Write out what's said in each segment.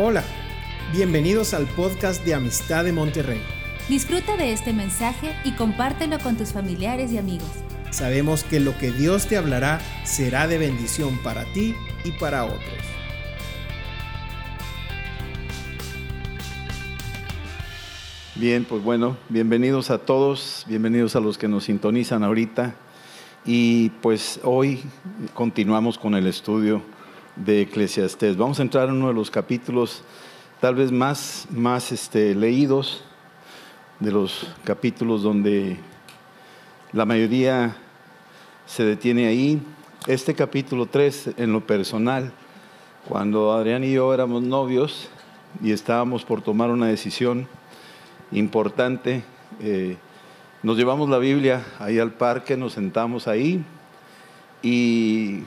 Hola, bienvenidos al podcast de Amistad de Monterrey. Disfruta de este mensaje y compártelo con tus familiares y amigos. Sabemos que lo que Dios te hablará será de bendición para ti y para otros. Bien, pues bueno, bienvenidos a todos, bienvenidos a los que nos sintonizan ahorita. Y pues hoy continuamos con el estudio de Eclesiastés. Vamos a entrar en uno de los capítulos tal vez más, más este, leídos, de los capítulos donde la mayoría se detiene ahí. Este capítulo 3, en lo personal, cuando Adrián y yo éramos novios y estábamos por tomar una decisión importante, eh, nos llevamos la Biblia ahí al parque, nos sentamos ahí y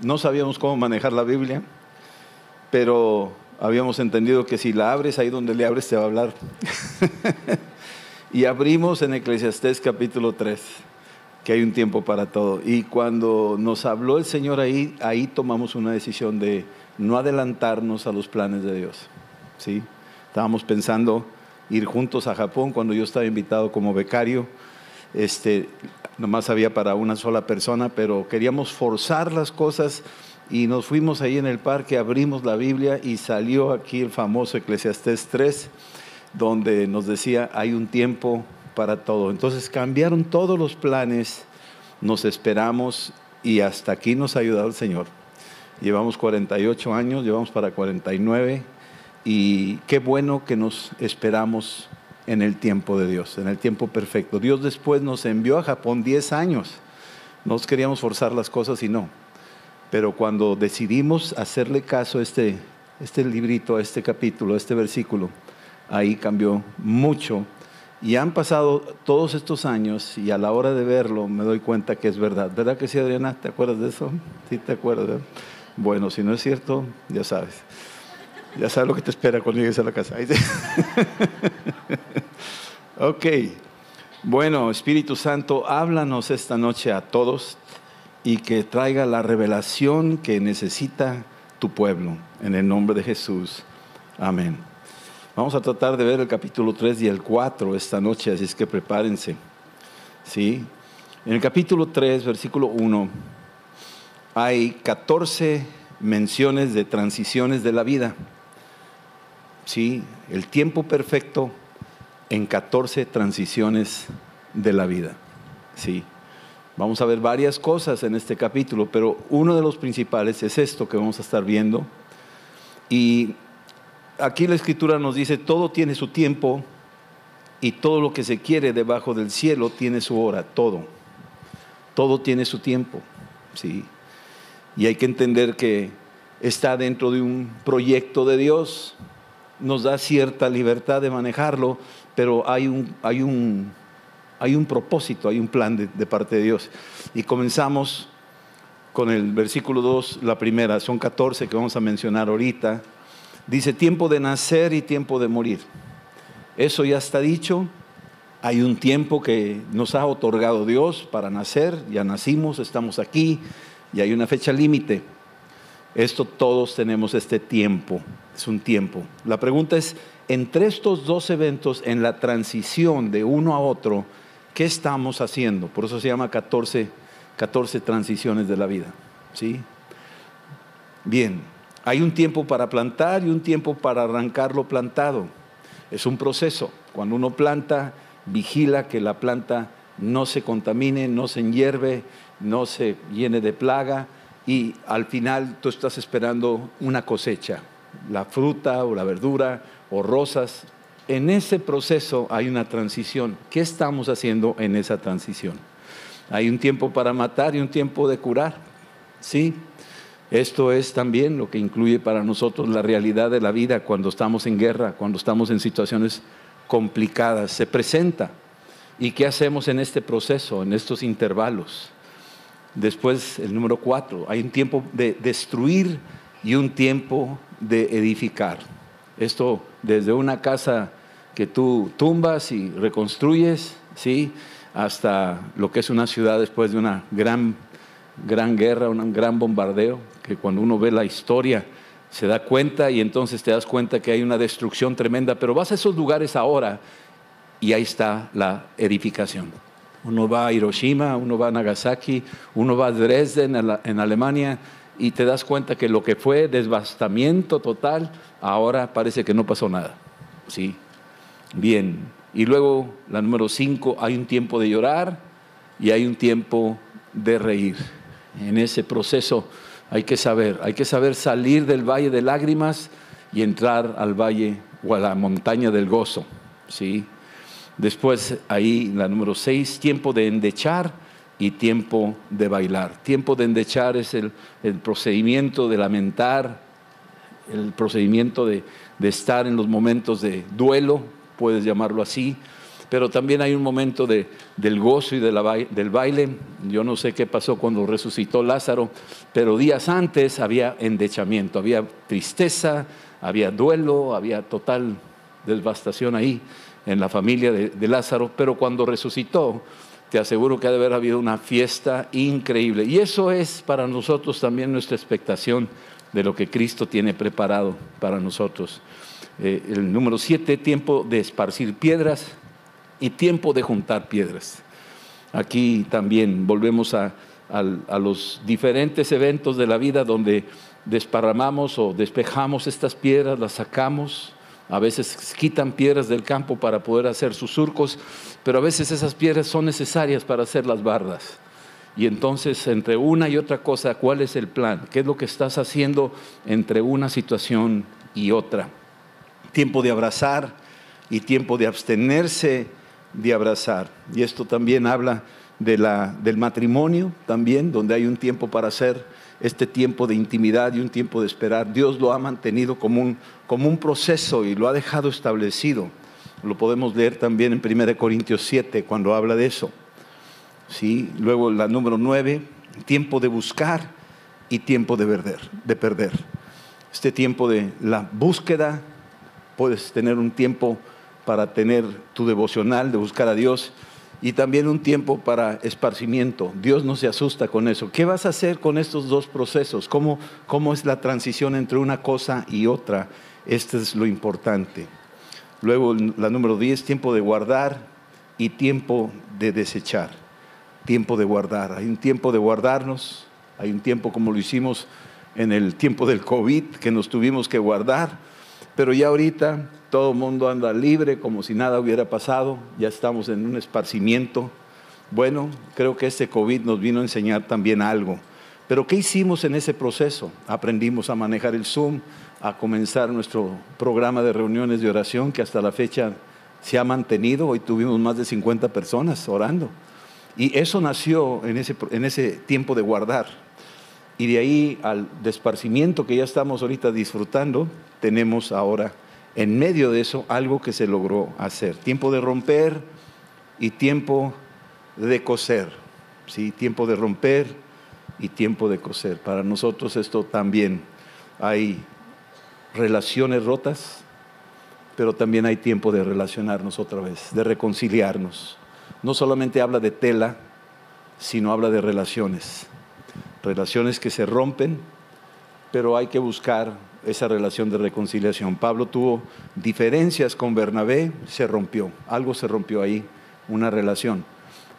no sabíamos cómo manejar la Biblia, pero habíamos entendido que si la abres ahí donde le abres te va a hablar. y abrimos en Eclesiastés capítulo 3, que hay un tiempo para todo. Y cuando nos habló el Señor ahí, ahí tomamos una decisión de no adelantarnos a los planes de Dios. ¿sí? Estábamos pensando ir juntos a Japón cuando yo estaba invitado como becario. Este, nomás había para una sola persona, pero queríamos forzar las cosas y nos fuimos ahí en el parque, abrimos la Biblia y salió aquí el famoso Eclesiastés 3, donde nos decía, hay un tiempo para todo. Entonces cambiaron todos los planes, nos esperamos y hasta aquí nos ha ayudado el Señor. Llevamos 48 años, llevamos para 49 y qué bueno que nos esperamos en el tiempo de Dios, en el tiempo perfecto. Dios después nos envió a Japón 10 años. Nos queríamos forzar las cosas y no. Pero cuando decidimos hacerle caso a este, este librito, a este capítulo, a este versículo, ahí cambió mucho. Y han pasado todos estos años y a la hora de verlo me doy cuenta que es verdad. ¿Verdad que sí, Adriana? ¿Te acuerdas de eso? Sí, te acuerdas. Bueno, si no es cierto, ya sabes. Ya sabes lo que te espera cuando llegues a la casa. ok. Bueno, Espíritu Santo, háblanos esta noche a todos y que traiga la revelación que necesita tu pueblo. En el nombre de Jesús. Amén. Vamos a tratar de ver el capítulo 3 y el 4 esta noche, así es que prepárense. ¿Sí? En el capítulo 3, versículo 1, hay 14 menciones de transiciones de la vida. ¿Sí? el tiempo perfecto en 14 transiciones de la vida. ¿sí? Vamos a ver varias cosas en este capítulo, pero uno de los principales es esto que vamos a estar viendo. Y aquí la escritura nos dice, todo tiene su tiempo y todo lo que se quiere debajo del cielo tiene su hora, todo. Todo tiene su tiempo. ¿sí? Y hay que entender que está dentro de un proyecto de Dios, nos da cierta libertad de manejarlo, pero hay un, hay un, hay un propósito, hay un plan de, de parte de Dios. Y comenzamos con el versículo 2, la primera, son 14 que vamos a mencionar ahorita. Dice tiempo de nacer y tiempo de morir. Eso ya está dicho. Hay un tiempo que nos ha otorgado Dios para nacer, ya nacimos, estamos aquí y hay una fecha límite. Esto todos tenemos este tiempo, es un tiempo. La pregunta es, entre estos dos eventos, en la transición de uno a otro, ¿qué estamos haciendo? Por eso se llama 14, 14 transiciones de la vida. ¿sí? Bien, hay un tiempo para plantar y un tiempo para arrancar lo plantado. Es un proceso. Cuando uno planta, vigila que la planta no se contamine, no se enhierve, no se llene de plaga y al final tú estás esperando una cosecha, la fruta o la verdura o rosas. En ese proceso hay una transición. ¿Qué estamos haciendo en esa transición? Hay un tiempo para matar y un tiempo de curar. Sí, esto es también lo que incluye para nosotros la realidad de la vida cuando estamos en guerra, cuando estamos en situaciones complicadas. Se presenta. ¿Y qué hacemos en este proceso, en estos intervalos? Después, el número cuatro, hay un tiempo de destruir y un tiempo de edificar. Esto desde una casa que tú tumbas y reconstruyes, ¿sí? hasta lo que es una ciudad después de una gran, gran guerra, un gran bombardeo, que cuando uno ve la historia se da cuenta y entonces te das cuenta que hay una destrucción tremenda, pero vas a esos lugares ahora y ahí está la edificación. Uno va a Hiroshima, uno va a Nagasaki, uno va a Dresden en Alemania y te das cuenta que lo que fue devastamiento total, ahora parece que no pasó nada. Sí, bien. Y luego la número cinco, hay un tiempo de llorar y hay un tiempo de reír. En ese proceso hay que saber, hay que saber salir del valle de lágrimas y entrar al valle o a la montaña del gozo. ¿sí? Después ahí la número seis, tiempo de endechar y tiempo de bailar. Tiempo de endechar es el, procedimiento de lamentar, el procedimiento de, estar en los momentos de duelo, puedes llamarlo así, pero también hay un momento de, del gozo y de del baile. Yo no sé qué pasó cuando resucitó Lázaro, pero días antes había endechamiento, había tristeza, había duelo, había total devastación ahí en la familia de, Lázaro, pero cuando resucitó, te aseguro que ha de haber habido una fiesta increíble. Y eso es para nosotros también nuestra expectación de lo que Cristo tiene preparado para nosotros. Eh, el número siete, tiempo de esparcir piedras y tiempo de juntar piedras. Aquí también volvemos a, los diferentes eventos de la vida donde desparramamos o despejamos estas piedras, las sacamos, a veces quitan piedras del campo para poder hacer sus surcos, pero a veces esas piedras son necesarias para hacer las bardas. Y entonces, entre una y otra cosa, ¿cuál es el plan? ¿Qué es lo que estás haciendo entre una situación y otra? Tiempo de abrazar y tiempo de abstenerse de abrazar. Y esto también habla de la, del matrimonio, también, donde hay un tiempo para hacer este tiempo de intimidad y un tiempo de esperar. Dios lo ha mantenido como un, como un proceso y lo ha dejado establecido. Lo podemos leer también en 1 Corintios 7 cuando habla de eso. ¿Sí? Luego la número 9, tiempo de buscar y tiempo de perder, de perder. Este tiempo de la búsqueda, puedes tener un tiempo para tener tu devocional, de buscar a Dios, y también un tiempo para esparcimiento. Dios no se asusta con eso. ¿Qué vas a hacer con estos dos procesos? ¿Cómo, cómo es la transición entre una cosa y otra? Este es lo importante. Luego la número 10, tiempo de guardar y tiempo de desechar. Tiempo de guardar. Hay un tiempo de guardarnos, hay un tiempo como lo hicimos en el tiempo del COVID, que nos tuvimos que guardar, pero ya ahorita todo el mundo anda libre como si nada hubiera pasado, ya estamos en un esparcimiento. Bueno, creo que este COVID nos vino a enseñar también algo. Pero ¿qué hicimos en ese proceso? Aprendimos a manejar el Zoom, a comenzar nuestro programa de reuniones de oración que hasta la fecha se ha mantenido. Hoy tuvimos más de 50 personas orando. Y eso nació en ese, en ese tiempo de guardar. Y de ahí al desparcimiento que ya estamos ahorita disfrutando, tenemos ahora en medio de eso algo que se logró hacer. Tiempo de romper y tiempo de coser. ¿sí? Tiempo de romper y tiempo de coser. Para nosotros esto también hay relaciones rotas, pero también hay tiempo de relacionarnos otra vez, de reconciliarnos. No solamente habla de tela, sino habla de relaciones. Relaciones que se rompen, pero hay que buscar esa relación de reconciliación. Pablo tuvo diferencias con Bernabé, se rompió, algo se rompió ahí, una relación.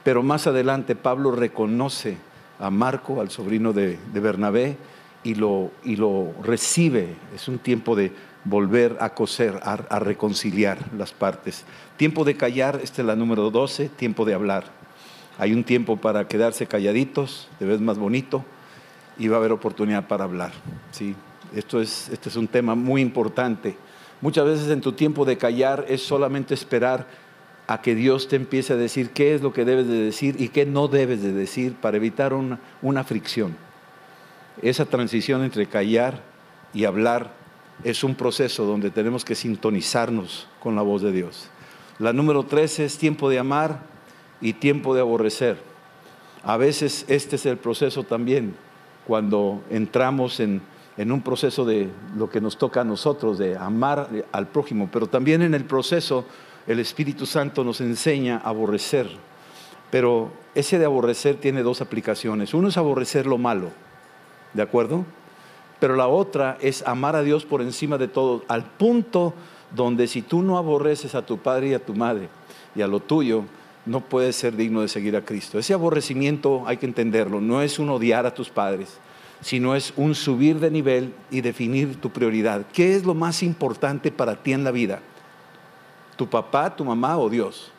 Pero más adelante Pablo reconoce a Marco, al sobrino de, Bernabé, y lo, y lo recibe. Es un tiempo de volver a coser, a, reconciliar las partes. Tiempo de callar, esta es la número 12, tiempo de hablar. Hay un tiempo para quedarse calladitos, te ves más bonito, y va a haber oportunidad para hablar. ¿sí? Esto es, este es un tema muy importante. Muchas veces en tu tiempo de callar es solamente esperar a que Dios te empiece a decir qué es lo que debes de decir y qué no debes de decir para evitar una, una fricción. Esa transición entre callar y hablar es un proceso donde tenemos que sintonizarnos con la voz de Dios. La número 13 es tiempo de amar y tiempo de aborrecer. A veces este es el proceso también, cuando entramos en en un proceso de lo que nos toca a nosotros, de amar al prójimo, pero también en el proceso el Espíritu Santo nos enseña a aborrecer. Pero ese de aborrecer tiene dos aplicaciones. Uno es aborrecer lo malo, ¿de acuerdo? pero la otra es amar a Dios por encima de todo, al punto donde si tú no aborreces a tu padre y a tu madre y a lo tuyo, no puedes ser digno de seguir a Cristo. Ese aborrecimiento hay que entenderlo, no es un odiar a tus padres, sino es un subir de nivel y definir tu prioridad. ¿Qué es lo más importante para ti en la vida? ¿Tu papá, tu mamá o Dios?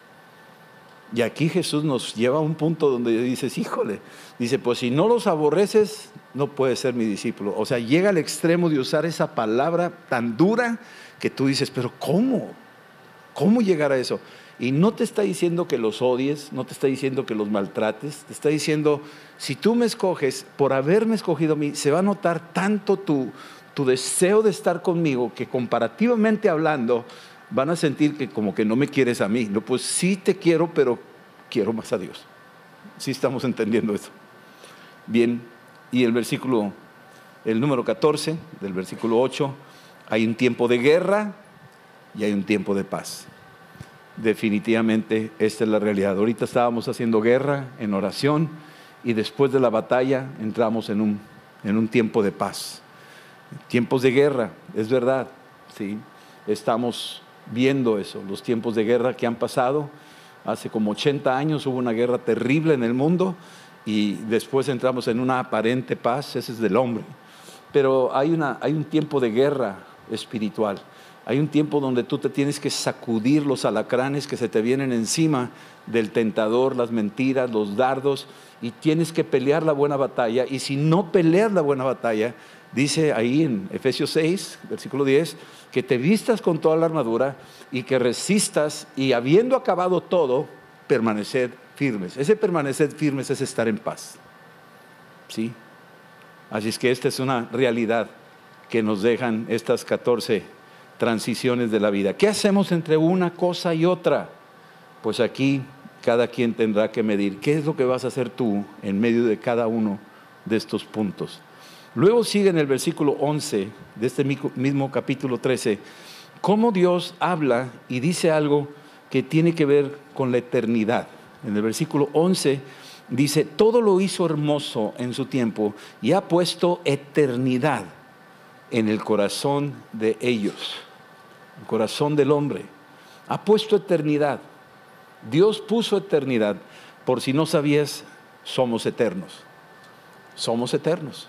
Y aquí Jesús nos lleva a un punto donde dices, híjole, dice, pues si no los aborreces, no puedes ser mi discípulo. O sea, llega al extremo de usar esa palabra tan dura que tú dices, pero ¿cómo? ¿Cómo llegar a eso? Y no te está diciendo que los odies, no te está diciendo que los maltrates, te está diciendo, si tú me escoges, por haberme escogido a mí, se va a notar tanto tu, tu deseo de estar conmigo que comparativamente hablando, van a sentir que como que no me quieres a mí. No, pues sí te quiero, pero quiero más a Dios. Sí estamos entendiendo eso. Bien, y el versículo, el número 14 del versículo 8, hay un tiempo de guerra y hay un tiempo de paz definitivamente esta es la realidad. Ahorita estábamos haciendo guerra en oración y después de la batalla entramos en un, en un tiempo de paz. Tiempos de guerra, es verdad, sí. Estamos viendo eso, los tiempos de guerra que han pasado. Hace como 80 años hubo una guerra terrible en el mundo y después entramos en una aparente paz, ese es del hombre. Pero hay, una, hay un tiempo de guerra espiritual. Hay un tiempo donde tú te tienes que sacudir los alacranes que se te vienen encima del tentador, las mentiras, los dardos, y tienes que pelear la buena batalla. Y si no peleas la buena batalla, dice ahí en Efesios 6, versículo 10, que te vistas con toda la armadura y que resistas y habiendo acabado todo, permanecer firmes. Ese permanecer firmes es estar en paz. ¿Sí? Así es que esta es una realidad que nos dejan estas 14 transiciones de la vida. ¿Qué hacemos entre una cosa y otra? Pues aquí cada quien tendrá que medir qué es lo que vas a hacer tú en medio de cada uno de estos puntos. Luego sigue en el versículo 11 de este mismo capítulo 13, cómo Dios habla y dice algo que tiene que ver con la eternidad. En el versículo 11 dice, todo lo hizo hermoso en su tiempo y ha puesto eternidad en el corazón de ellos, el corazón del hombre. Ha puesto eternidad. Dios puso eternidad. Por si no sabías, somos eternos. Somos eternos.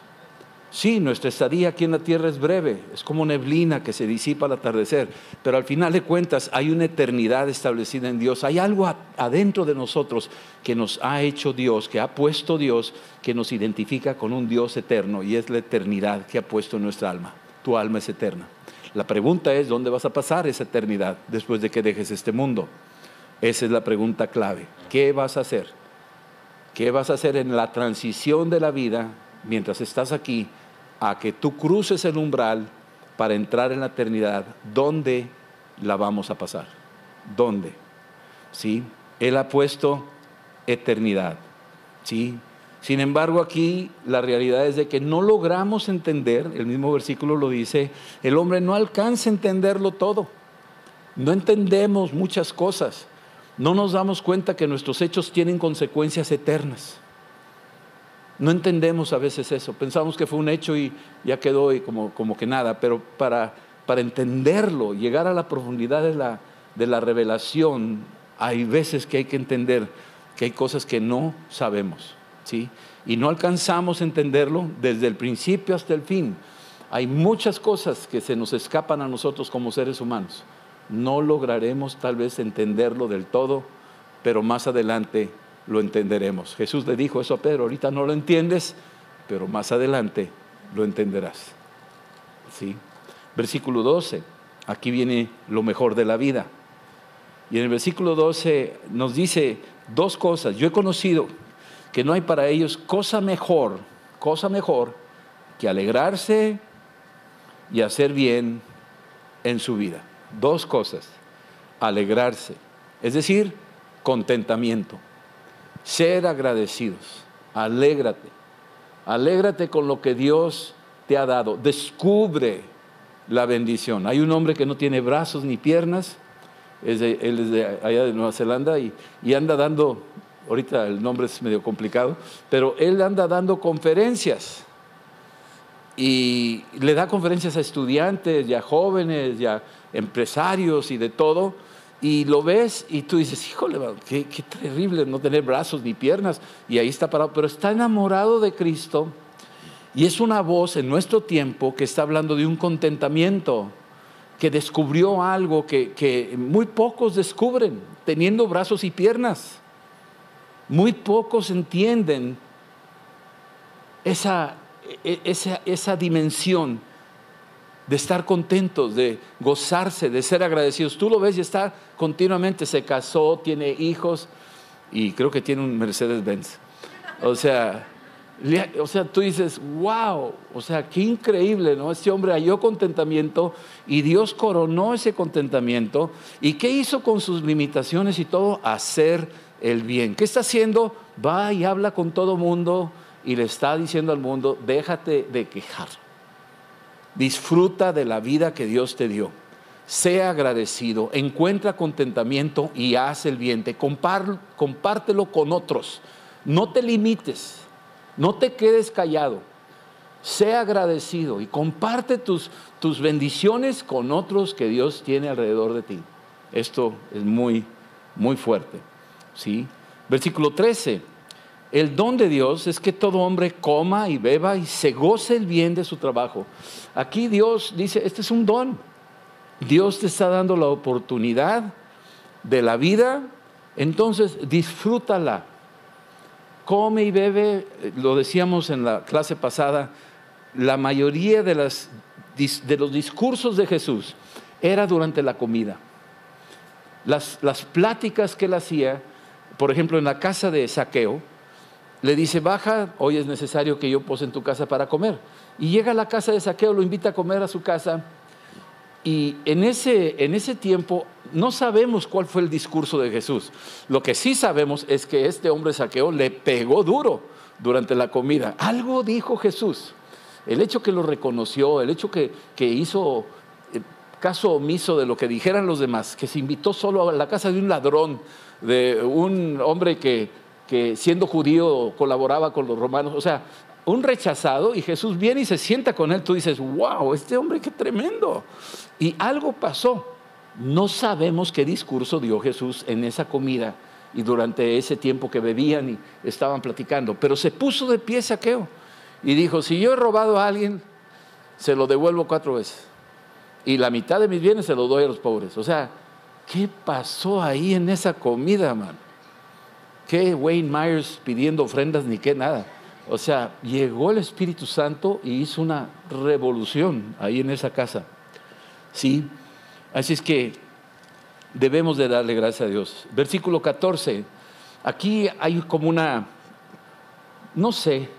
Sí, nuestra estadía aquí en la tierra es breve, es como neblina que se disipa al atardecer, pero al final de cuentas hay una eternidad establecida en Dios, hay algo adentro de nosotros que nos ha hecho Dios, que ha puesto Dios, que nos identifica con un Dios eterno y es la eternidad que ha puesto en nuestra alma. Tu alma es eterna. La pregunta es, ¿dónde vas a pasar esa eternidad después de que dejes este mundo? Esa es la pregunta clave. ¿Qué vas a hacer? ¿Qué vas a hacer en la transición de la vida mientras estás aquí a que tú cruces el umbral para entrar en la eternidad, ¿dónde la vamos a pasar? ¿Dónde? ¿Sí? Él ha puesto eternidad. ¿Sí? Sin embargo, aquí la realidad es de que no logramos entender, el mismo versículo lo dice, el hombre no alcanza a entenderlo todo. No entendemos muchas cosas. No nos damos cuenta que nuestros hechos tienen consecuencias eternas. No entendemos a veces eso. Pensamos que fue un hecho y ya quedó y como, como que nada, pero para, para entenderlo, llegar a la profundidad de la, de la revelación, hay veces que hay que entender que hay cosas que no sabemos, ¿sí? Y no alcanzamos a entenderlo desde el principio hasta el fin. Hay muchas cosas que se nos escapan a nosotros como seres humanos. No lograremos tal vez entenderlo del todo, pero más adelante lo entenderemos. Jesús le dijo eso a Pedro, ahorita no lo entiendes, pero más adelante lo entenderás. ¿Sí? Versículo 12, aquí viene lo mejor de la vida. Y en el versículo 12 nos dice dos cosas. Yo he conocido que no hay para ellos cosa mejor, cosa mejor que alegrarse y hacer bien en su vida. Dos cosas. Alegrarse, es decir, contentamiento ser agradecidos. Alégrate. Alégrate con lo que Dios te ha dado. Descubre la bendición. Hay un hombre que no tiene brazos ni piernas, él es de allá de Nueva Zelanda y, y anda dando, ahorita el nombre es medio complicado, pero él anda dando conferencias y le da conferencias a estudiantes, y a jóvenes, y a empresarios y de todo. Y lo ves y tú dices, híjole, qué, qué terrible no tener brazos ni piernas. Y ahí está parado, pero está enamorado de Cristo. Y es una voz en nuestro tiempo que está hablando de un contentamiento, que descubrió algo que, que muy pocos descubren, teniendo brazos y piernas. Muy pocos entienden esa, e, esa, esa dimensión de estar contentos, de gozarse, de ser agradecidos. Tú lo ves y está continuamente, se casó, tiene hijos y creo que tiene un Mercedes-Benz. O sea, o sea, tú dices, wow, o sea, qué increíble, ¿no? Este hombre halló contentamiento y Dios coronó ese contentamiento. ¿Y qué hizo con sus limitaciones y todo? Hacer el bien. ¿Qué está haciendo? Va y habla con todo mundo y le está diciendo al mundo, déjate de quejar. Disfruta de la vida que Dios te dio. Sea agradecido, encuentra contentamiento y haz el bien. compártelo con otros. No te limites, no te quedes callado. Sea agradecido y comparte tus, tus bendiciones con otros que Dios tiene alrededor de ti. Esto es muy, muy fuerte. ¿sí? Versículo 13. El don de Dios es que todo hombre coma y beba y se goce el bien de su trabajo. Aquí Dios dice, este es un don. Dios te está dando la oportunidad de la vida, entonces disfrútala. Come y bebe, lo decíamos en la clase pasada, la mayoría de, los discursos de Jesús era durante la comida. Las, las pláticas que él hacía, por ejemplo, en la casa de Saqueo, le dice, baja, hoy es necesario que yo pose en tu casa para comer. Y llega a la casa de saqueo, lo invita a comer a su casa. Y en ese, en ese tiempo no sabemos cuál fue el discurso de Jesús. Lo que sí sabemos es que este hombre saqueo le pegó duro durante la comida. Algo dijo Jesús. El hecho que lo reconoció, el hecho que, que hizo eh, caso omiso de lo que dijeran los demás, que se invitó solo a la casa de un ladrón, de un hombre que que siendo judío colaboraba con los romanos, o sea, un rechazado y Jesús viene y se sienta con él, tú dices, wow, este hombre qué tremendo. Y algo pasó. No sabemos qué discurso dio Jesús en esa comida y durante ese tiempo que bebían y estaban platicando, pero se puso de pie saqueo y dijo, si yo he robado a alguien, se lo devuelvo cuatro veces. Y la mitad de mis bienes se lo doy a los pobres. O sea, ¿qué pasó ahí en esa comida, man? Qué Wayne Myers pidiendo ofrendas ni qué nada. O sea, llegó el Espíritu Santo y hizo una revolución ahí en esa casa. ¿Sí? Así es que debemos de darle gracias a Dios. Versículo 14. Aquí hay como una, no sé,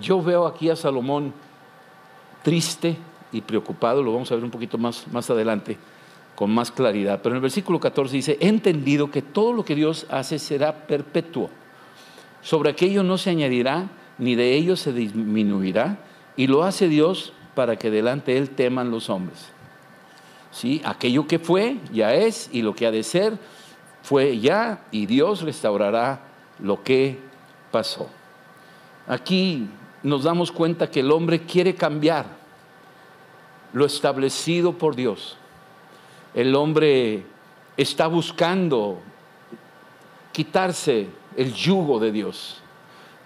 yo veo aquí a Salomón triste y preocupado, lo vamos a ver un poquito más, más adelante con más claridad. Pero en el versículo 14 dice, he entendido que todo lo que Dios hace será perpetuo. Sobre aquello no se añadirá, ni de ello se disminuirá, y lo hace Dios para que delante de Él teman los hombres. ¿Sí? Aquello que fue, ya es, y lo que ha de ser, fue ya, y Dios restaurará lo que pasó. Aquí nos damos cuenta que el hombre quiere cambiar lo establecido por Dios el hombre está buscando quitarse el yugo de Dios.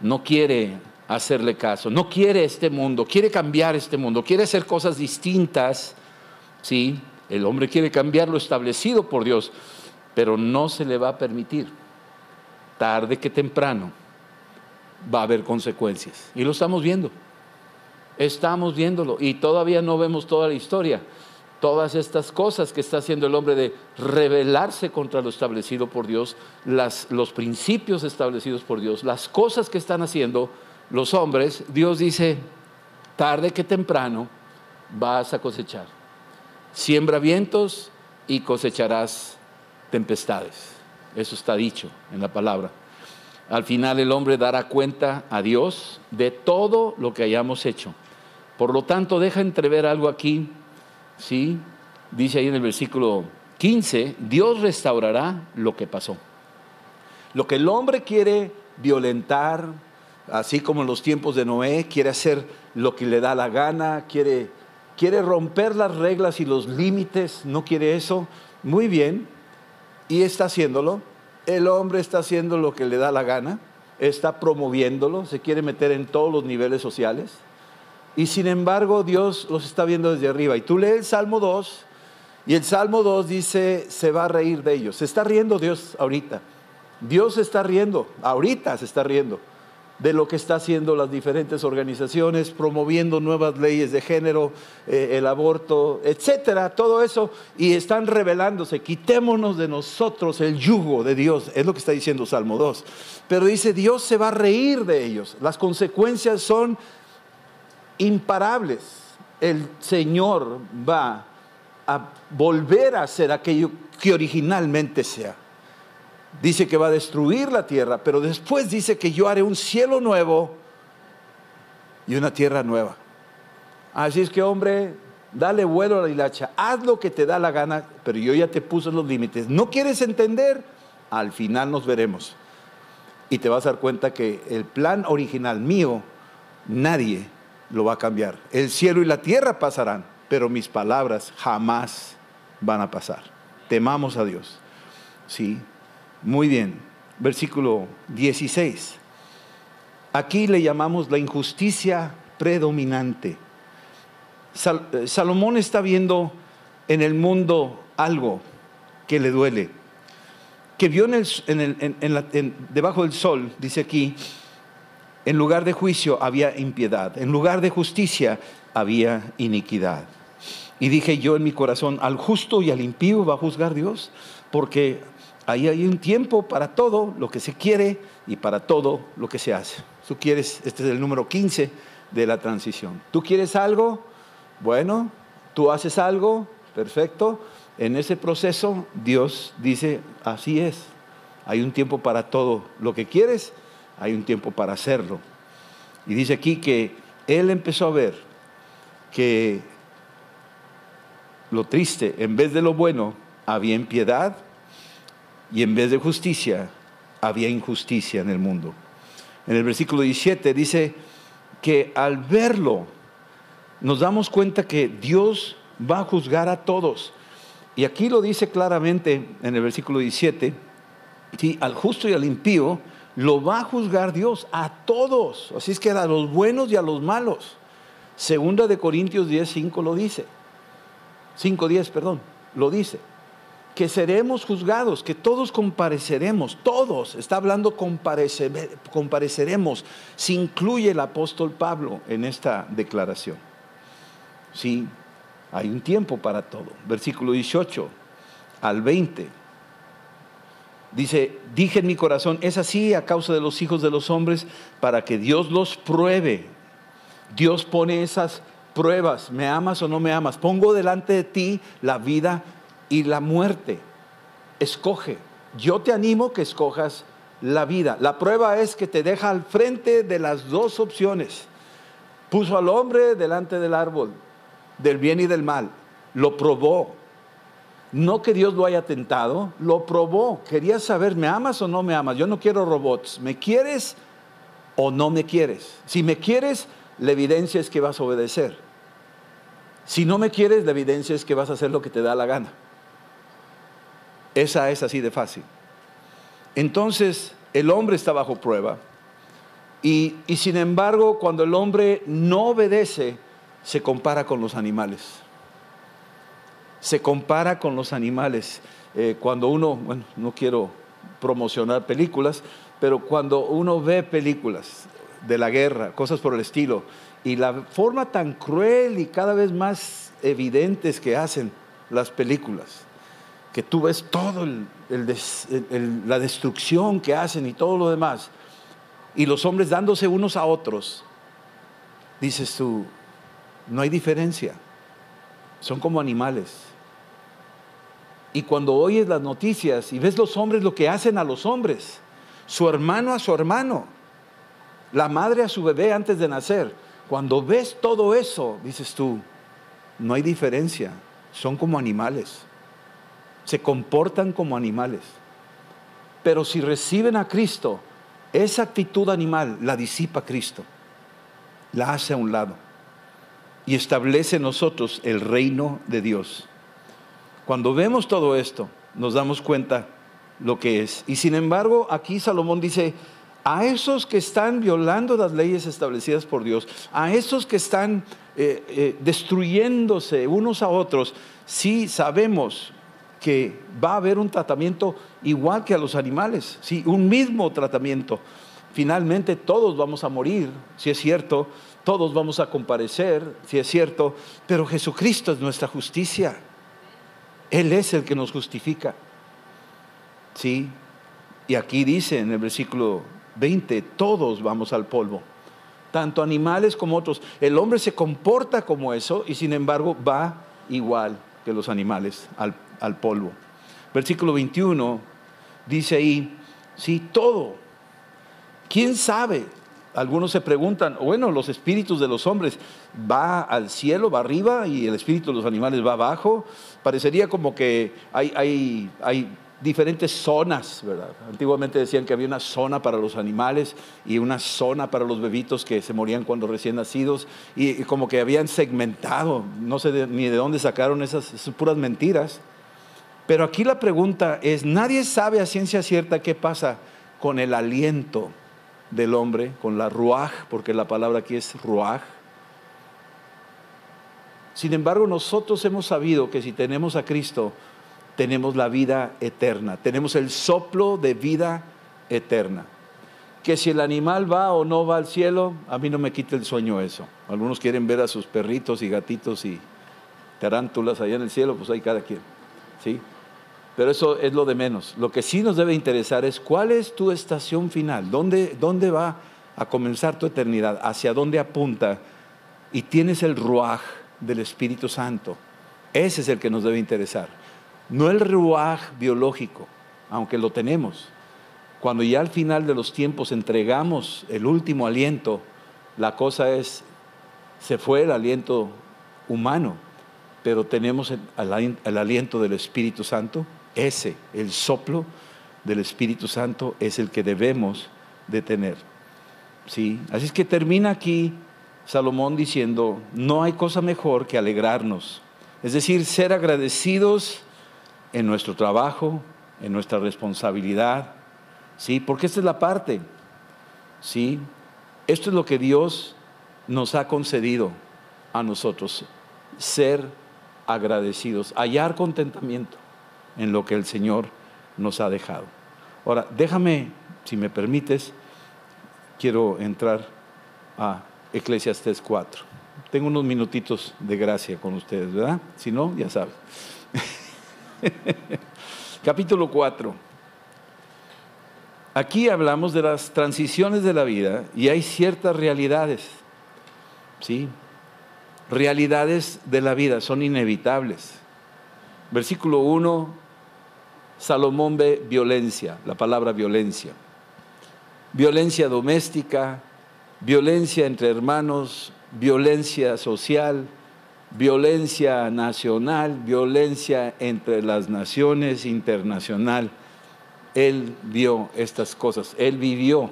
No quiere hacerle caso, no quiere este mundo, quiere cambiar este mundo, quiere hacer cosas distintas. Sí, el hombre quiere cambiar lo establecido por Dios, pero no se le va a permitir. Tarde que temprano va a haber consecuencias. Y lo estamos viendo. Estamos viéndolo y todavía no vemos toda la historia todas estas cosas que está haciendo el hombre de rebelarse contra lo establecido por Dios, los principios establecidos por Dios, las cosas que están haciendo los hombres, Dios dice, tarde que temprano vas a cosechar. Siembra vientos y cosecharás tempestades. Eso está dicho en la palabra. Al final el hombre dará cuenta a Dios de todo lo que hayamos hecho. Por lo tanto, deja entrever algo aquí ¿sí? Dice ahí en el versículo 15, Dios restaurará lo que pasó. Lo que el hombre quiere violentar, así como en los tiempos de Noé, quiere hacer lo que le da la gana, quiere, quiere romper las reglas y los límites, no quiere eso. Muy bien, y está haciéndolo. El hombre está haciendo lo que le da la gana, está promoviéndolo, se quiere meter en todos los niveles sociales. Y sin embargo, Dios los está viendo desde arriba. Y tú lees el Salmo 2, y el Salmo 2 dice, se va a reír de ellos. Se está riendo Dios ahorita. Dios está riendo, ahorita se está riendo de lo que está haciendo las diferentes organizaciones, promoviendo nuevas leyes de género, eh, el aborto, etcétera, todo eso, y están revelándose. Quitémonos de nosotros el yugo de Dios, es lo que está diciendo Salmo 2. Pero dice, Dios se va a reír de ellos. Las consecuencias son imparables. El Señor va a volver a ser aquello que originalmente sea. Dice que va a destruir la tierra, pero después dice que yo haré un cielo nuevo y una tierra nueva. Así es que, hombre, dale vuelo a la hilacha, haz lo que te da la gana, pero yo ya te puse los límites. ¿No quieres entender? Al final nos veremos. Y te vas a dar cuenta que el plan original mío, nadie lo va a cambiar. El cielo y la tierra pasarán, pero mis palabras jamás van a pasar. Temamos a Dios. Sí, muy bien. Versículo 16. Aquí le llamamos la injusticia predominante. Eh, Salomón está viendo en el mundo algo que le duele, que vio en el, debajo del sol, dice aquí, en lugar de juicio había impiedad, en lugar de justicia había iniquidad. Y dije yo en mi corazón, al justo y al impío va a juzgar Dios, porque ahí hay un tiempo para todo lo que se quiere y para todo lo que se hace. Tú quieres, este es el número 15 de la transición. Tú quieres algo, bueno, tú haces algo, perfecto. En ese proceso Dios dice, así es, hay un tiempo para todo lo que quieres hay un tiempo para hacerlo. Y dice aquí que él empezó a ver que lo triste, en vez de lo bueno, había impiedad y en vez de justicia, había injusticia en el mundo. En el versículo 17 dice que al verlo, nos damos cuenta que Dios va a juzgar a todos. Y aquí lo dice claramente en el versículo 17, ¿sí? al justo y al impío lo va a juzgar Dios a todos. Así es que a los buenos y a los malos. Segunda de Corintios 10, 5 lo dice. 5, 10, perdón, lo dice. Que seremos juzgados, que todos compareceremos, todos, está hablando compareceremos, se incluye el apóstol Pablo en esta declaración. Sí, hay un tiempo para todo. Versículo 18 al 20 Dice, dije en mi corazón, es así a causa de los hijos de los hombres, para que Dios los pruebe. Dios pone esas pruebas, ¿me amas o no me amas? Pongo delante de ti la vida y la muerte. Escoge. Yo te animo que escojas la vida. La prueba es que te deja al frente de las dos opciones. Puso al hombre delante del árbol, del bien y del mal. Lo probó, no que Dios lo haya tentado, lo probó. Quería saber, ¿me amas o no me amas? Yo no quiero robots. ¿Me quieres o no me quieres? Si me quieres, la evidencia es que vas a obedecer. Si no me quieres, la evidencia es que vas a hacer lo que te da la gana. Esa es así de fácil. Entonces, el hombre está bajo prueba. Y, y sin embargo, cuando el hombre no obedece, se compara con los animales se compara con los animales. Eh, cuando uno, bueno, no quiero promocionar películas, pero cuando uno ve películas de la guerra, cosas por el estilo, y la forma tan cruel y cada vez más evidentes que hacen las películas, que tú ves todo la destrucción que hacen y todo lo demás, y los hombres dándose unos a otros, dices tú, no hay diferencia, son como animales. Y cuando oyes las noticias y ves los hombres lo que hacen a los hombres, su hermano a su hermano, la madre a su bebé antes de nacer, cuando ves todo eso, dices tú, no hay diferencia, son como animales, se comportan como animales. Pero si reciben a Cristo, esa actitud animal la disipa Cristo, la hace a un lado y establece en nosotros el reino de Dios. Cuando vemos todo esto, nos damos cuenta lo que es. Y sin embargo, aquí Salomón dice, a esos que están violando las leyes establecidas por Dios, a esos que están eh, eh, destruyéndose unos a otros, sí sabemos que va a haber un tratamiento igual que a los animales, sí, un mismo tratamiento. Finalmente todos vamos a morir, si es cierto, todos vamos a comparecer, si es cierto, pero Jesucristo es nuestra justicia. Él es el que nos justifica. Sí, y aquí dice en el versículo 20, todos vamos al polvo, tanto animales como otros. El hombre se comporta como eso y sin embargo va igual que los animales al, al polvo. Versículo 21 dice ahí, sí, todo. ¿Quién sabe? Algunos se preguntan, bueno, los espíritus de los hombres va al cielo, va arriba y el espíritu de los animales va abajo. Parecería como que hay, diferentes zonas, ¿verdad? Antiguamente decían que había una zona para los animales y una zona para los bebitos que se morían cuando recién nacidos y, como que habían segmentado, no sé ni de dónde sacaron esas, esas, puras mentiras. Pero aquí la pregunta es, nadie sabe a ciencia cierta qué pasa con el aliento del hombre, con la ruaj, porque la palabra aquí es ruaj. Sin embargo, nosotros hemos sabido que si tenemos a Cristo, tenemos la vida eterna, tenemos el soplo de vida eterna. Que si el animal va o no va al cielo, a mí no me quita el sueño eso. Algunos quieren ver a sus perritos y gatitos y tarántulas allá en el cielo, pues hay cada quien. ¿sí? Pero eso es lo de menos. Lo que sí nos debe interesar es cuál es tu estación final, dónde, dónde va a comenzar tu eternidad, hacia dónde apunta. Y tienes el ruaj del Espíritu Santo. Ese es el que nos debe interesar. No el ruaj biológico, aunque lo tenemos. Cuando ya al final de los tiempos entregamos el último aliento, la cosa es, se fue el aliento humano, pero tenemos el, el, aliento del Espíritu Santo. Ese, el soplo del Espíritu Santo, es el que debemos de tener. ¿Sí? Así es que termina aquí Salomón diciendo, no hay cosa mejor que alegrarnos. Es decir, ser agradecidos en nuestro trabajo, en nuestra responsabilidad, ¿sí? Porque esta es la parte, ¿sí? Esto es lo que Dios nos ha concedido a nosotros, ser agradecidos, hallar contentamiento en lo que el Señor nos ha dejado. Ahora, déjame, si me permites, quiero entrar a Eclesiastes 4. Tengo unos minutitos de gracia con ustedes, ¿verdad? Si no, ya saben. Capítulo 4. Aquí hablamos de las transiciones de la vida y hay ciertas realidades, ¿sí? Realidades de la vida, son inevitables. Versículo 1, Salomón ve violencia, la palabra violencia. Violencia doméstica, violencia entre hermanos, violencia social, violencia nacional, violencia entre las naciones, internacional. Él vio estas cosas, él vivió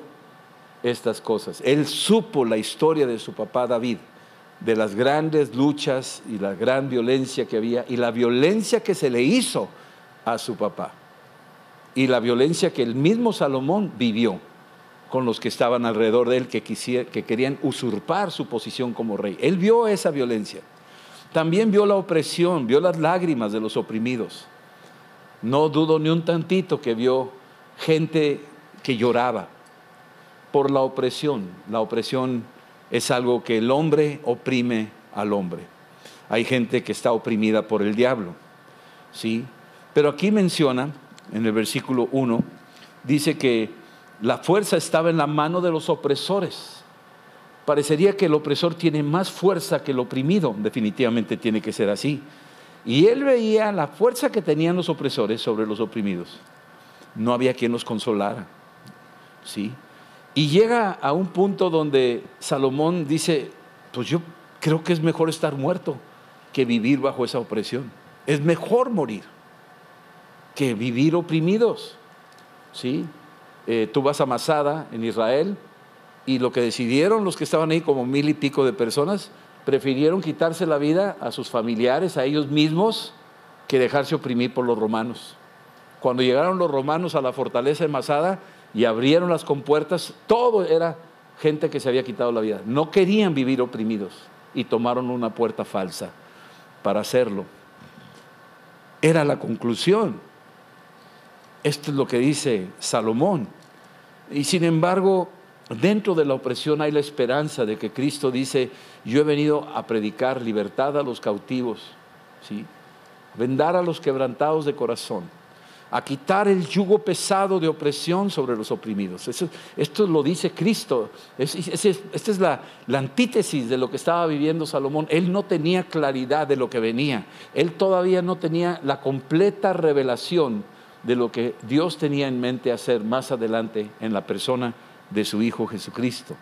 estas cosas, él supo la historia de su papá David, de las grandes luchas y la gran violencia que había y la violencia que se le hizo a su papá y la violencia que el mismo Salomón vivió con los que estaban alrededor de él que, que querían usurpar su posición como rey. Él vio esa violencia. También vio la opresión, vio las lágrimas de los oprimidos. No dudo ni un tantito que vio gente que lloraba por la opresión. La opresión es algo que el hombre oprime al hombre. Hay gente que está oprimida por el diablo. ¿sí? Pero aquí menciona, en el versículo 1, dice que la fuerza estaba en la mano de los opresores parecería que el opresor tiene más fuerza que el oprimido, definitivamente tiene que ser así. Y él veía la fuerza que tenían los opresores sobre los oprimidos. No había quien los consolara. ¿Sí? Y llega a un punto donde Salomón dice, pues yo creo que es mejor estar muerto que vivir bajo esa opresión. Es mejor morir que vivir oprimidos. ¿Sí? eh, tú vas a Masada en Israel y lo que decidieron los que estaban ahí, como mil y pico de personas, prefirieron quitarse la vida a sus familiares, a ellos mismos, que dejarse oprimir por los romanos. Cuando llegaron los romanos a la fortaleza de Masada y abrieron las compuertas, todo era gente que se había quitado la vida. No querían vivir oprimidos y tomaron una puerta falsa para hacerlo. Era la conclusión. Esto es lo que dice Salomón. Y sin embargo, dentro de la opresión hay la esperanza de que Cristo dice, yo he venido a predicar libertad a los cautivos, ¿sí? vendar a los quebrantados de corazón, a quitar el yugo pesado de opresión sobre los oprimidos. esto lo dice Cristo. esta es la, la antítesis de lo que estaba viviendo Salomón. Él no tenía claridad de lo que venía. Él todavía no tenía la completa revelación de lo que Dios tenía en mente hacer más adelante en la persona de su Hijo Jesucristo.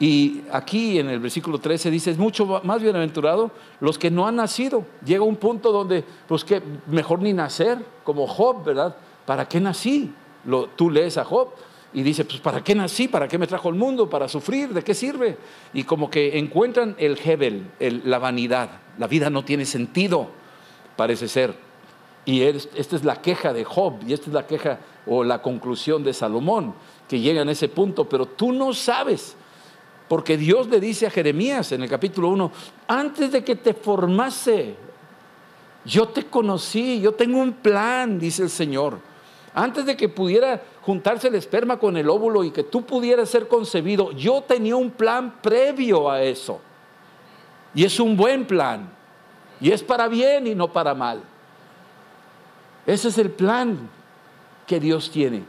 Y aquí en el versículo 13 dice, es mucho más bienaventurado los que no han nacido. Llega un punto donde, pues que mejor ni nacer, como Job, ¿verdad? ¿Para qué nací? Tú lees a Job y dice, pues ¿para qué nací? ¿Para qué me trajo el mundo? ¿Para sufrir? ¿De qué sirve? Y como que encuentran el Hebel, la vanidad. La vida no tiene sentido, parece ser. Y esta es la queja de Job y esta es la queja o la conclusión de Salomón, que llega en ese punto, pero tú no sabes porque Dios le dice a Jeremías en el capítulo 1, antes de que te formase, yo te conocí, yo tengo un plan, dice el Señor. Antes de que pudiera juntarse el esperma con el óvulo y que tú pudieras ser concebido, yo tenía un plan previo a eso. Y es un buen plan. Y es para bien y no para mal. Ese es el plan que Dios tiene.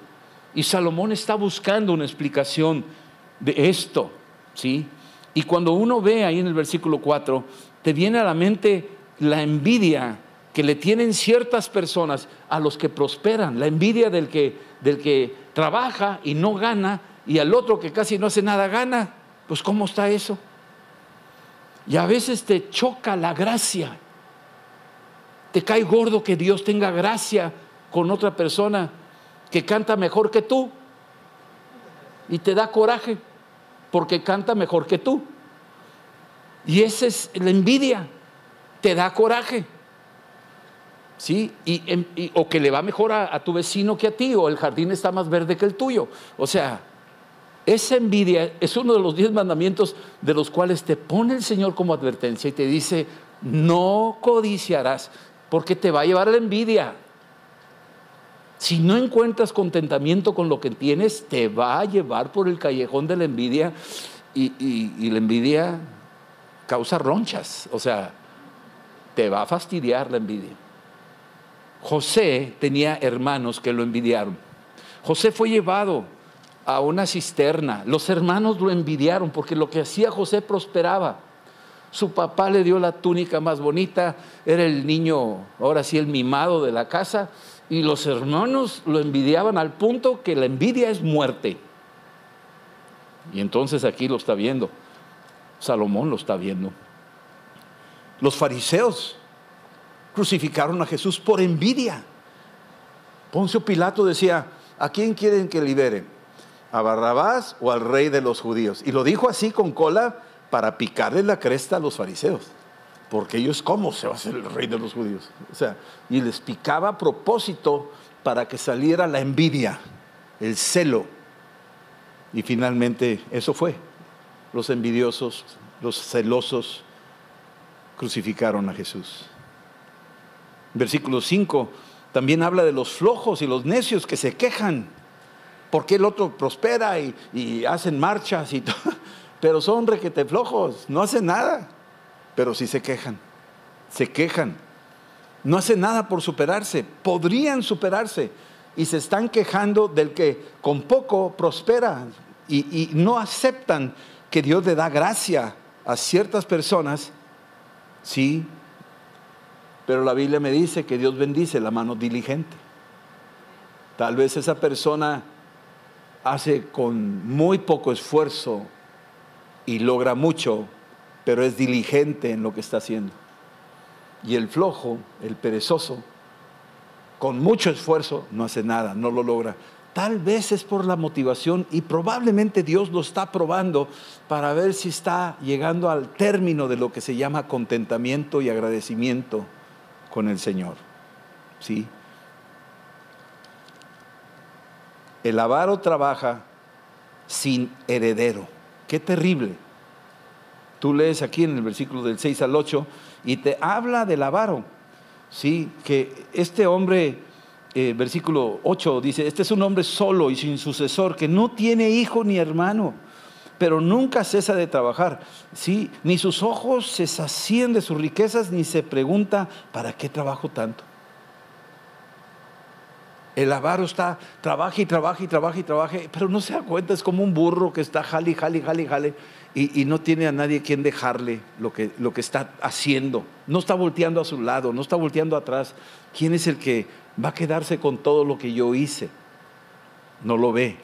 Y Salomón está buscando una explicación de esto. ¿sí? Y cuando uno ve ahí en el versículo 4, te viene a la mente la envidia que le tienen ciertas personas a los que prosperan, la envidia del que, del que trabaja y no gana y al otro que casi no hace nada gana. Pues ¿cómo está eso? Y a veces te choca la gracia. Te cae gordo que Dios tenga gracia con otra persona que canta mejor que tú. Y te da coraje porque canta mejor que tú. Y esa es la envidia, te da coraje. ¿Sí? Y, o que le va mejor a tu vecino que a ti, o el jardín está más verde que el tuyo. O sea, esa envidia es uno de los diez mandamientos de los cuales te pone el Señor como advertencia y te dice, no codiciarás, porque te va a llevar la envidia. Si no encuentras contentamiento con lo que tienes, te va a llevar por el callejón de la envidia y, la envidia causa ronchas, o sea, te va a fastidiar la envidia. José tenía hermanos que lo envidiaron. José fue llevado a una cisterna. Los hermanos lo envidiaron porque lo que hacía José prosperaba. Su papá le dio la túnica más bonita, era el niño, ahora sí, el mimado de la casa, y los hermanos lo envidiaban al punto que la envidia es muerte. Y entonces aquí lo está viendo. Salomón lo está viendo. Los fariseos crucificaron a Jesús por envidia. Poncio Pilato decía, ¿a quién quieren que liberen? ¿A Barrabás o al rey de los judíos? Y lo dijo así con cola para picarle la cresta a los fariseos porque ellos, ¿cómo se va a hacer el rey de los judíos? O sea, y les picaba a propósito para que saliera la envidia, el celo. Y finalmente eso fue. Los envidiosos, los celosos crucificaron a Jesús. Versículo 5 también habla de los flojos y los necios que se quejan porque el otro prospera y, y hacen marchas y todo, pero son requete flojos, no hacen nada pero sí se quejan, se quejan. No hacen nada por superarse, podrían superarse y se están quejando del que con poco prospera y, no aceptan que Dios le da gracia a ciertas personas, sí, pero la Biblia me dice que Dios bendice la mano diligente. Tal vez esa persona hace con muy poco esfuerzo y logra mucho pero es diligente en lo que está haciendo. Y el flojo, el perezoso, con mucho esfuerzo no hace nada, no lo logra. tal vez es por la motivación y probablemente Dios lo está probando para ver si está llegando al término de lo que se llama contentamiento y agradecimiento con el Señor. ¿Sí? El avaro trabaja sin heredero. Qué terrible. Tú lees aquí en el versículo del 6 al 8 y te habla del avaro. Sí, que este hombre, eh, versículo 8 dice, este es un hombre solo y sin sucesor, que no tiene hijo ni hermano, pero nunca cesa de trabajar. Sí, ni sus ojos se sacían de sus riquezas, ni se pregunta, ¿para qué trabajo tanto? El avaro está, trabaja y trabaja y trabaja y trabaja, pero no se da cuenta, es como un burro que está jale, jale, jale, jale, y, y no tiene a nadie quien dejarle lo que, lo que está haciendo. No está volteando a su lado, no está volteando atrás. ¿Quién es el que va a quedarse con todo lo que yo hice? No lo ve,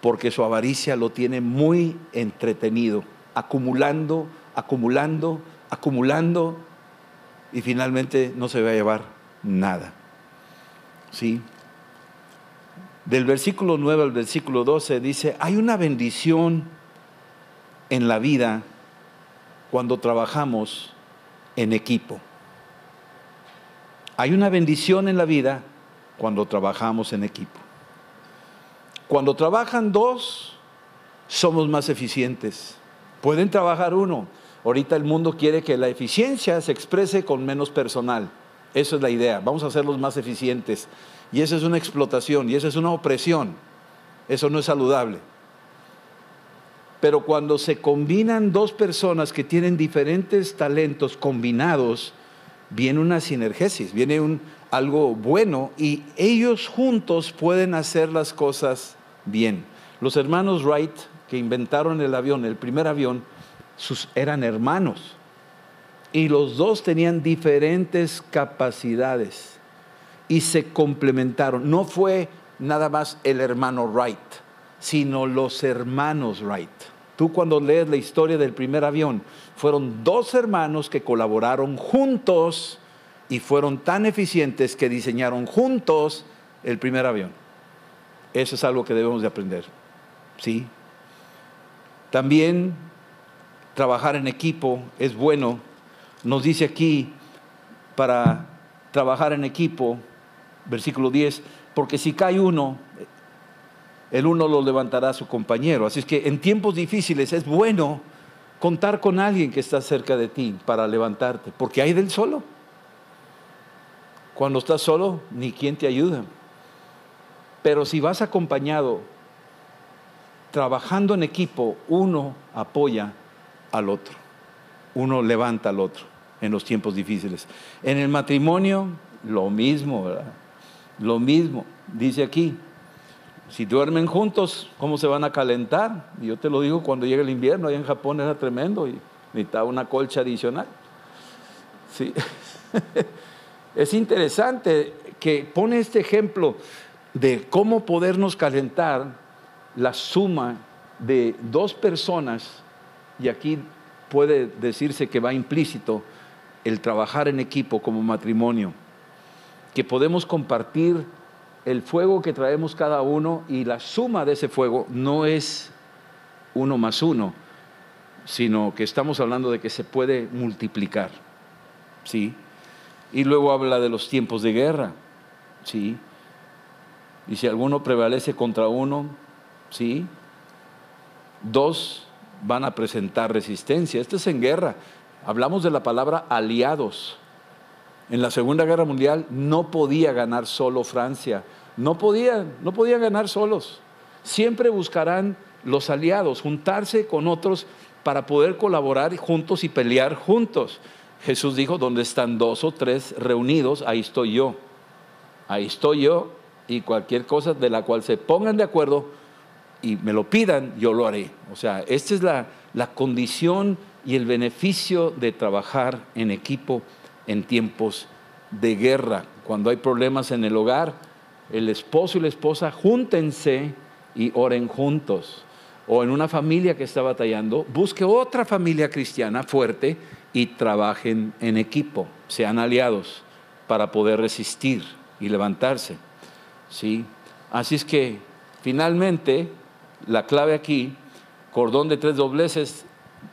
porque su avaricia lo tiene muy entretenido, acumulando, acumulando, acumulando, y finalmente no se va a llevar nada. ¿Sí? Del versículo 9 al versículo 12 dice, hay una bendición en la vida cuando trabajamos en equipo. Hay una bendición en la vida cuando trabajamos en equipo. Cuando trabajan dos, somos más eficientes. Pueden trabajar uno. Ahorita el mundo quiere que la eficiencia se exprese con menos personal. Eso es la idea. Vamos a hacerlos más eficientes. Y esa es una explotación y esa es una opresión. Eso no es saludable. Pero cuando se combinan dos personas que tienen diferentes talentos combinados, viene una sinergesis, viene un, algo bueno y ellos juntos pueden hacer las cosas bien. Los hermanos Wright, que inventaron el avión, el primer avión, eran hermanos y los dos tenían diferentes capacidades y se complementaron. No fue nada más el hermano Wright, sino los hermanos Wright. Tú cuando lees la historia del primer avión, fueron dos hermanos que colaboraron juntos y fueron tan eficientes que diseñaron juntos el primer avión. Eso es algo que debemos de aprender. ¿Sí? También trabajar en equipo es bueno. Nos dice aquí para trabajar en equipo versículo 10, porque si cae uno, el uno lo levantará a su compañero. Así es que en tiempos difíciles es bueno contar con alguien que está cerca de ti para levantarte, porque hay del solo. Cuando estás solo, ni quien te ayuda. Pero si vas acompañado, trabajando en equipo, uno apoya al otro, uno levanta al otro en los tiempos difíciles. En el matrimonio, lo mismo, ¿verdad? Lo mismo, dice aquí, si duermen juntos, ¿cómo se van a calentar? Y yo te lo digo cuando llega el invierno, allá en Japón era tremendo y necesitaba una colcha adicional. Sí. es interesante que pone este ejemplo de cómo podernos calentar la suma de dos personas, y aquí puede decirse que va implícito el trabajar en equipo como matrimonio que podemos compartir el fuego que traemos cada uno y la suma de ese fuego no es uno más uno, sino que estamos hablando de que se puede multiplicar. ¿Sí? Y luego habla de los tiempos de guerra. ¿Sí? Y si alguno prevalece contra uno, ¿sí? Dos van a presentar resistencia. Esto es en guerra. Hablamos de la palabra aliados. En la Segunda Guerra Mundial no podía ganar solo Francia, no podían, no podían ganar solos. Siempre buscarán los aliados, juntarse con otros para poder colaborar juntos y pelear juntos. Jesús dijo, donde están dos o tres reunidos, ahí estoy yo. Ahí estoy yo y cualquier cosa de la cual se pongan de acuerdo y me lo pidan, yo lo haré. O sea, esta es la, la condición y el beneficio de trabajar en equipo en tiempos de guerra. Cuando hay problemas en el hogar, el esposo y la esposa júntense y oren juntos. O en una familia que está batallando, busque otra familia cristiana fuerte y trabajen en equipo, sean aliados para poder resistir y levantarse. ¿Sí? Así es que Finalmente, la clave aquí, cordón de tres dobleces,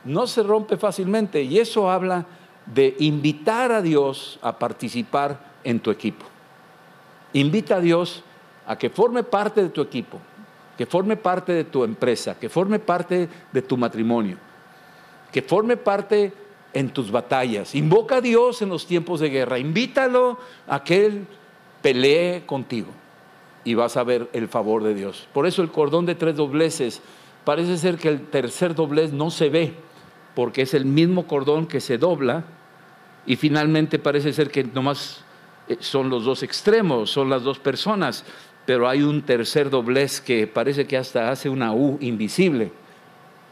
no se rompe fácilmente y eso habla de invitar a Dios a participar en tu equipo. Invita a Dios a que forme parte de tu equipo, que forme parte de tu empresa, que forme parte de tu matrimonio, que forme parte en tus batallas. Invoca a Dios en los tiempos de guerra, invítalo a que Él pelee contigo y vas a ver el favor de Dios. Por eso el cordón de tres dobleces, parece ser que el tercer doblez no se ve, porque es el mismo cordón que se dobla y finalmente parece ser que nomás eh, son los dos extremos, son las dos personas, pero hay un tercer doblez que parece que hasta hace una U invisible,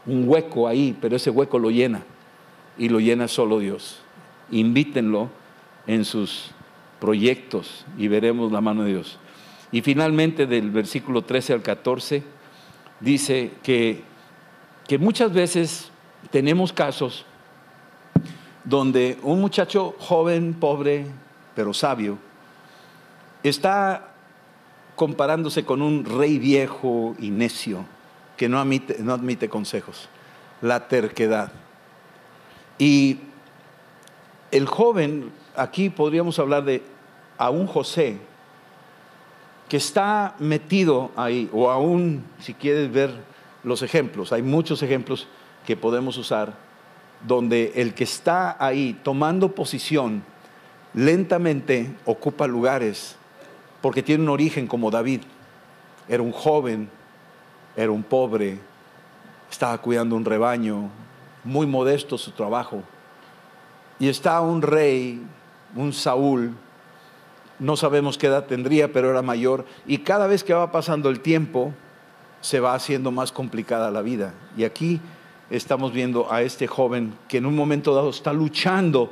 un hueco ahí, pero ese hueco lo llena y lo llena solo Dios. Invítenlo en sus proyectos y veremos la mano de Dios. Y finalmente del versículo 13 al 14 dice que, que muchas veces tenemos casos donde un muchacho joven, pobre, pero sabio, está comparándose con un rey viejo y necio que no admite, no admite consejos, la terquedad. Y el joven, aquí podríamos hablar de a un José que está metido ahí, o aún si quieres ver los ejemplos, hay muchos ejemplos que podemos usar, donde el que está ahí tomando posición lentamente ocupa lugares, porque tiene un origen como David. Era un joven, era un pobre, estaba cuidando un rebaño, muy modesto su trabajo. Y está un rey, un Saúl, no sabemos qué edad tendría, pero era mayor, y cada vez que va pasando el tiempo, se va haciendo más complicada la vida. Y aquí estamos viendo a este joven que en un momento dado está luchando,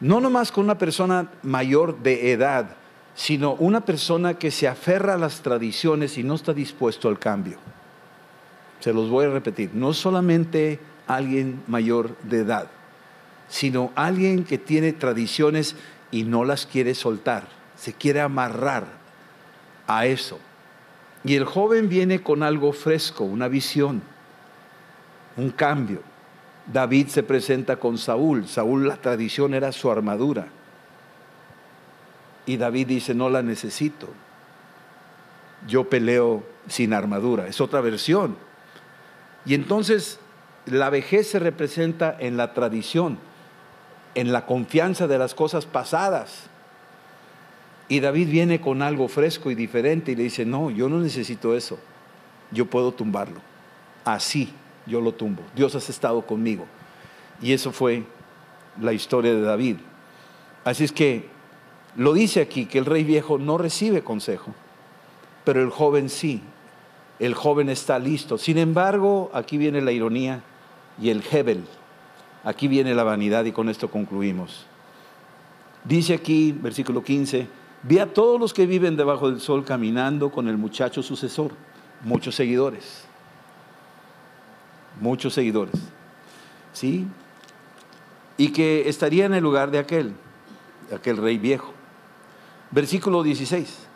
no nomás con una persona mayor de edad, sino una persona que se aferra a las tradiciones y no está dispuesto al cambio. Se los voy a repetir, no solamente alguien mayor de edad, sino alguien que tiene tradiciones y no las quiere soltar, se quiere amarrar a eso. Y el joven viene con algo fresco, una visión un cambio. David se presenta con Saúl. Saúl la tradición era su armadura. Y David dice, no la necesito. Yo peleo sin armadura. Es otra versión. Y entonces la vejez se representa en la tradición, en la confianza de las cosas pasadas. Y David viene con algo fresco y diferente y le dice, no, yo no necesito eso. Yo puedo tumbarlo. Así yo lo tumbo. Dios has estado conmigo. Y eso fue la historia de David. Así es que lo dice aquí, que el rey viejo no recibe consejo, pero el joven sí. El joven está listo. Sin embargo, aquí viene la ironía y el Hebel. Aquí viene la vanidad y con esto concluimos. Dice aquí, versículo 15, vi a todos los que viven debajo del sol caminando con el muchacho sucesor, muchos seguidores muchos seguidores. ¿Sí? Y que estaría en el lugar de aquel, aquel rey viejo. Versículo 16.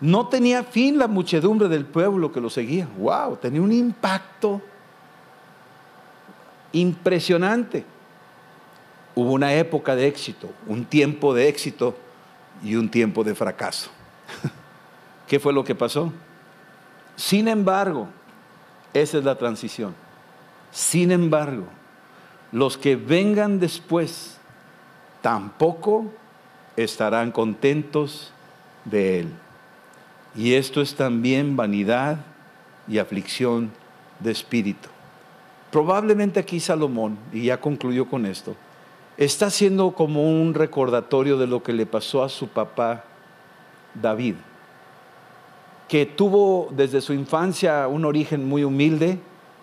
No tenía fin la muchedumbre del pueblo que lo seguía. ¡Wow! Tenía un impacto impresionante. Hubo una época de éxito, un tiempo de éxito y un tiempo de fracaso. ¿Qué fue lo que pasó? Sin embargo, esa es la transición. Sin embargo, los que vengan después tampoco estarán contentos de él. Y esto es también vanidad y aflicción de espíritu. Probablemente aquí Salomón, y ya concluyó con esto, está haciendo como un recordatorio de lo que le pasó a su papá David, que tuvo desde su infancia un origen muy humilde,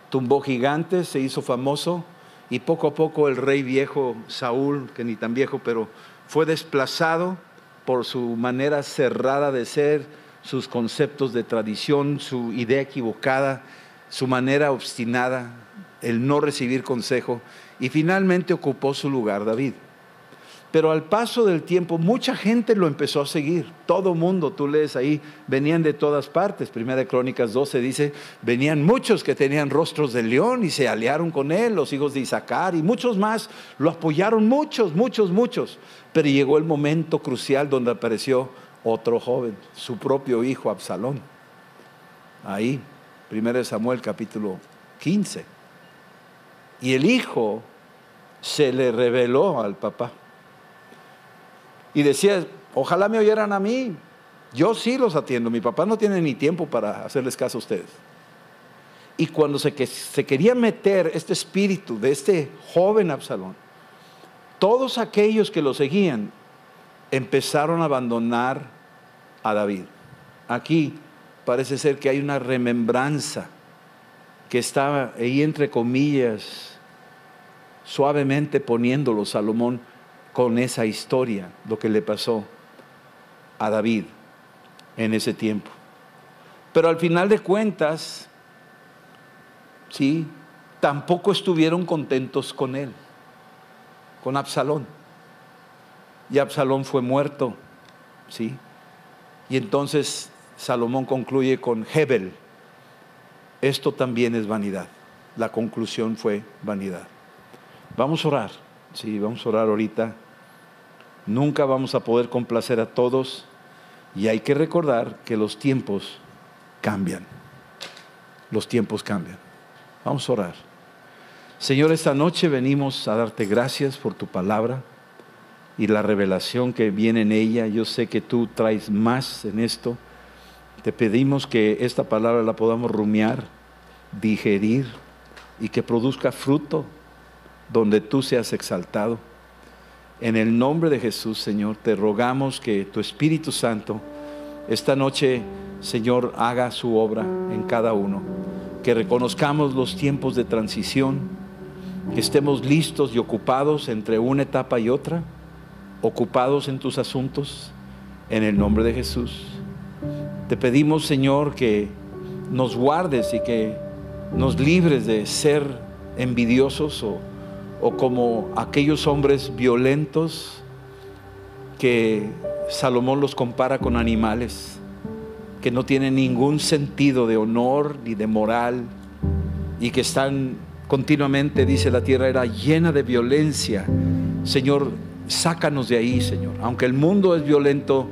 tumbó gigantes, se hizo famoso y poco a poco el rey viejo Saúl, que ni tan viejo, pero fue desplazado por su manera cerrada de ser, sus conceptos de tradición, su idea equivocada, su manera obstinada, el no recibir consejo, y finalmente ocupó su lugar David. Pero al paso del tiempo, mucha gente lo empezó a seguir. Todo mundo, tú lees ahí, venían de todas partes. Primera de Crónicas 12 dice, venían muchos que tenían rostros de león y se aliaron con él, los hijos de Isaacar y muchos más. Lo apoyaron muchos, muchos, muchos. Pero llegó el momento crucial donde apareció otro joven, su propio hijo Absalón. Ahí, Primera de Samuel capítulo 15. Y el hijo se le reveló al papá. Y decía, ojalá me oyeran a mí. Yo sí los atiendo. Mi papá no tiene ni tiempo para hacerles caso a ustedes. Y cuando se, se quería meter este espíritu de este joven Absalón, todos aquellos que lo seguían empezaron a abandonar a David. Aquí parece ser que hay una remembranza que estaba ahí entre comillas, suavemente poniéndolo Salomón con esa historia, lo que le pasó a David en ese tiempo. Pero al final de cuentas, sí, tampoco estuvieron contentos con él, con Absalón. Y Absalón fue muerto, sí. Y entonces Salomón concluye con Hebel. Esto también es vanidad. La conclusión fue vanidad. Vamos a orar. Sí, vamos a orar ahorita. Nunca vamos a poder complacer a todos y hay que recordar que los tiempos cambian. Los tiempos cambian. Vamos a orar. Señor, esta noche venimos a darte gracias por tu palabra y la revelación que viene en ella. Yo sé que tú traes más en esto. Te pedimos que esta palabra la podamos rumiar, digerir y que produzca fruto donde tú seas exaltado. En el nombre de Jesús, Señor, te rogamos que tu Espíritu Santo esta noche, Señor, haga su obra en cada uno. Que reconozcamos los tiempos de transición, que estemos listos y ocupados entre una etapa y otra, ocupados en tus asuntos, en el nombre de Jesús. Te pedimos, Señor, que nos guardes y que nos libres de ser envidiosos o o como aquellos hombres violentos que Salomón los compara con animales, que no tienen ningún sentido de honor ni de moral y que están continuamente, dice la tierra, era llena de violencia. Señor, sácanos de ahí, Señor. Aunque el mundo es violento,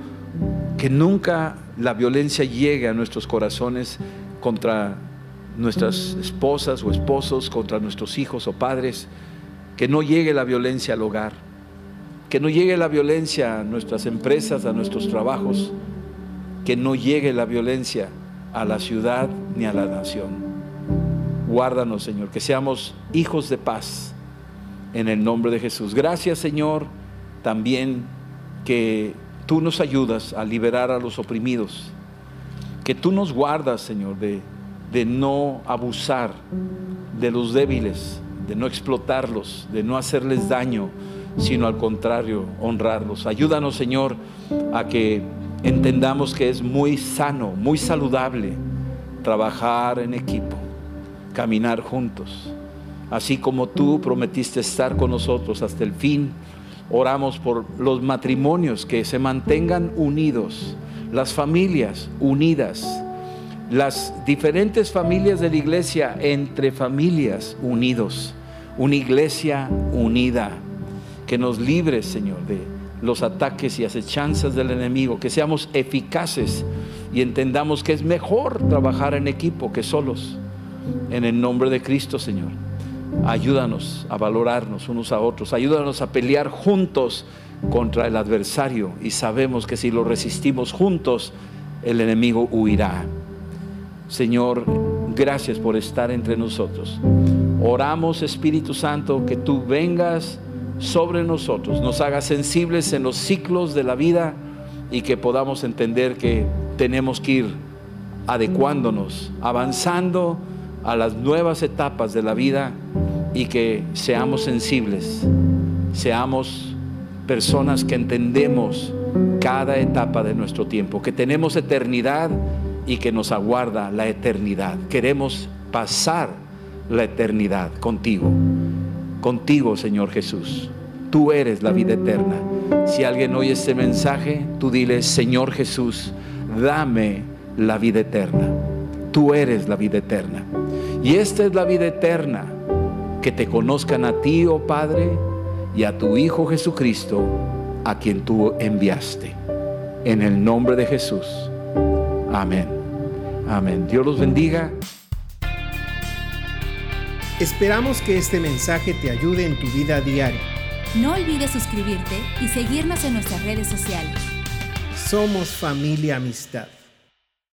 que nunca la violencia llegue a nuestros corazones contra nuestras esposas o esposos, contra nuestros hijos o padres que no llegue la violencia al hogar, que no llegue la violencia a nuestras empresas, a nuestros trabajos, que no llegue la violencia a la ciudad ni a la nación. Guárdanos, Señor, que seamos hijos de paz en el nombre de Jesús. Gracias, Señor, también que tú nos ayudas a liberar a los oprimidos, que tú nos guardas, Señor, de, de no abusar de los débiles, de no explotarlos, de no hacerles daño, sino al contrario, honrarlos. Ayúdanos, Señor, a que entendamos que es muy sano, muy saludable trabajar en equipo, caminar juntos. Así como tú prometiste estar con nosotros hasta el fin, oramos por los matrimonios que se mantengan unidos, las familias unidas, las diferentes familias de la iglesia entre familias unidos, una iglesia unida, que nos libre, Señor, de los ataques y acechanzas del enemigo, que seamos eficaces y entendamos que es mejor trabajar en equipo que solos. En el nombre de Cristo, Señor. Ayúdanos a valorarnos unos a otros, ayúdanos a pelear juntos contra el adversario y sabemos que si lo resistimos juntos, el enemigo huirá. Señor, gracias por estar entre nosotros. Oramos, Espíritu Santo, que tú vengas sobre nosotros, nos hagas sensibles en los ciclos de la vida y que podamos entender que tenemos que ir adecuándonos, avanzando a las nuevas etapas de la vida y que seamos sensibles, seamos personas que entendemos cada etapa de nuestro tiempo, que tenemos eternidad y que nos aguarda la eternidad. Queremos pasar la eternidad contigo, contigo Señor Jesús. Tú eres la vida eterna. Si alguien oye este mensaje, tú dile, Señor Jesús, dame la vida eterna. Tú eres la vida eterna. Y esta es la vida eterna, que te conozcan a ti, oh Padre, y a tu Hijo Jesucristo, a quien tú enviaste. En el nombre de Jesús. Amén. Amén. Dios los bendiga. Esperamos que este mensaje te ayude en tu vida diaria. No olvides suscribirte y seguirnos en nuestras redes sociales. Somos familia amistad.